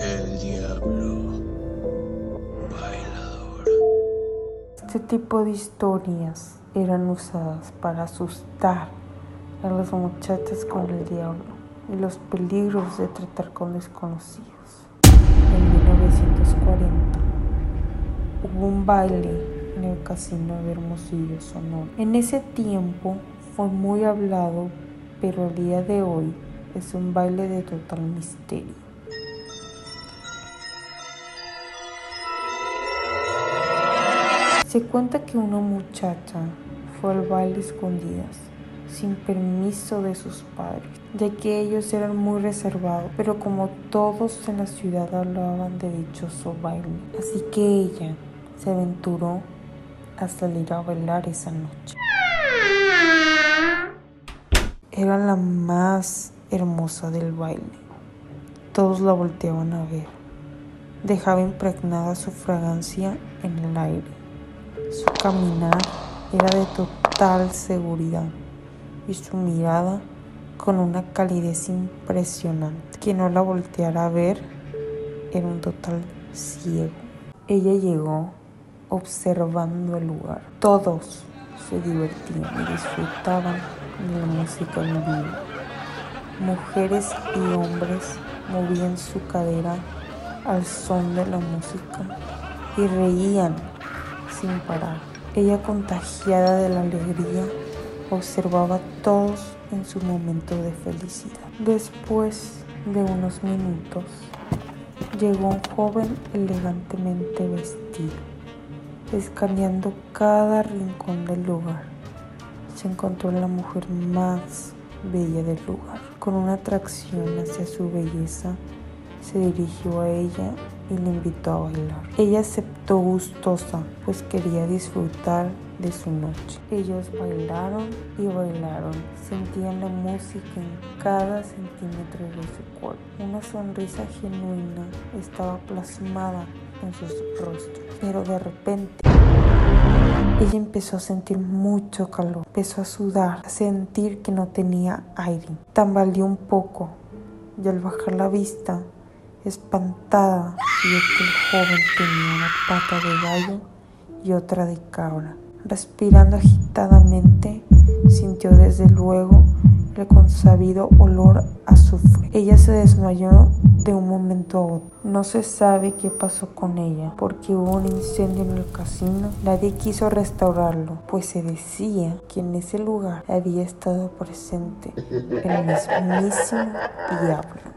El diablo bailador. Este tipo de historias eran usadas para asustar a las muchachas con el diablo y los peligros de tratar con desconocidos. En 1940 hubo un baile en el casino de Hermosillo, Sonora. En ese tiempo fue muy hablado, pero el día de hoy es un baile de total misterio. Se cuenta que una muchacha fue al baile escondidas, sin permiso de sus padres, ya que ellos eran muy reservados, pero como todos en la ciudad hablaban de dichoso baile, así que ella se aventuró a salir a bailar esa noche. Era la más hermosa del baile. Todos la volteaban a ver. Dejaba impregnada su fragancia en el aire. Su caminar era de total seguridad y su mirada con una calidez impresionante. Quien no la volteara a ver era un total ciego. Ella llegó observando el lugar. Todos se divertían y disfrutaban de la música en vivo. Mujeres y hombres movían su cadera al son de la música y reían sin parar. Ella, contagiada de la alegría, observaba a todos en su momento de felicidad. Después de unos minutos, llegó un joven elegantemente vestido, escaneando cada rincón del lugar. Se encontró la mujer más bella del lugar. Con una atracción hacia su belleza, se dirigió a ella y le invitó a bailar. Ella aceptó gustosa, pues quería disfrutar de su noche. Ellos bailaron y bailaron, sentían la música en cada centímetro de su cuerpo. Una sonrisa genuina estaba plasmada en sus rostros, pero de repente ella empezó a sentir mucho calor, empezó a sudar, a sentir que no tenía aire. Tambaleó un poco y al bajar la vista Espantada, que el joven tenía una pata de gallo y otra de cabra. Respirando agitadamente, sintió desde luego el consabido olor a azufre. Ella se desmayó de un momento a otro. No se sabe qué pasó con ella, porque hubo un incendio en el casino. Nadie quiso restaurarlo, pues se decía que en ese lugar había estado presente el mismísimo diablo.